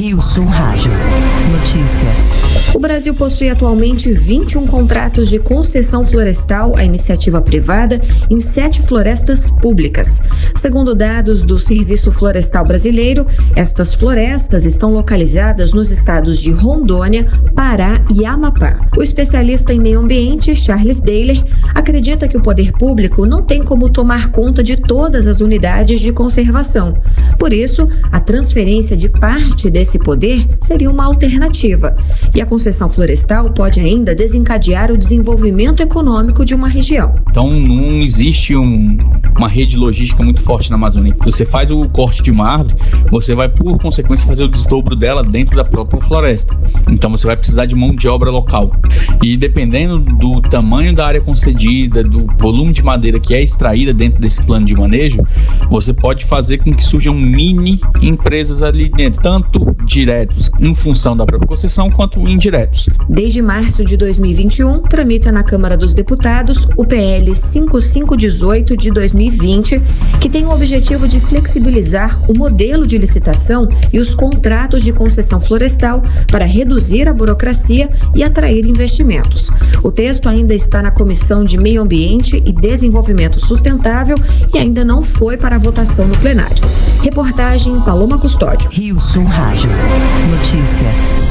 Rio Sul Rádio. Notícia. O Brasil possui atualmente 21 contratos de concessão florestal à iniciativa privada em sete florestas públicas. Segundo dados do Serviço Florestal Brasileiro, estas florestas estão localizadas nos estados de Rondônia, Pará e Amapá. O especialista em meio ambiente, Charles Daler, acredita que o poder público não tem como tomar conta de todas as unidades de conservação. Por isso, a transferência de parte desse poder seria uma alternativa. E a concessão florestal pode ainda desencadear o desenvolvimento econômico de uma região. Então não existe um, uma rede logística muito forte na Amazônia. Você faz o corte de uma árvore, você vai por consequência fazer o desdobro dela dentro da própria floresta. Então você vai precisar de mão de obra local. E dependendo do tamanho da área concedida, do volume de madeira que é extraída dentro desse plano de manejo, você pode fazer com que surjam mini empresas ali dentro, tanto diretos em função da própria concessão quanto indiretos. Desde março de 2021, tramita na Câmara dos Deputados o PL 5518 de 2020, que tem o objetivo de flexibilizar o modelo de licitação e os contratos de concessão florestal para reduzir a burocracia e atrair investimentos. O texto ainda está na Comissão de Meio Ambiente e Desenvolvimento Sustentável e ainda não foi para votação no plenário. Reportagem Paloma Custódio. Rio Sul Rádio. Notícia.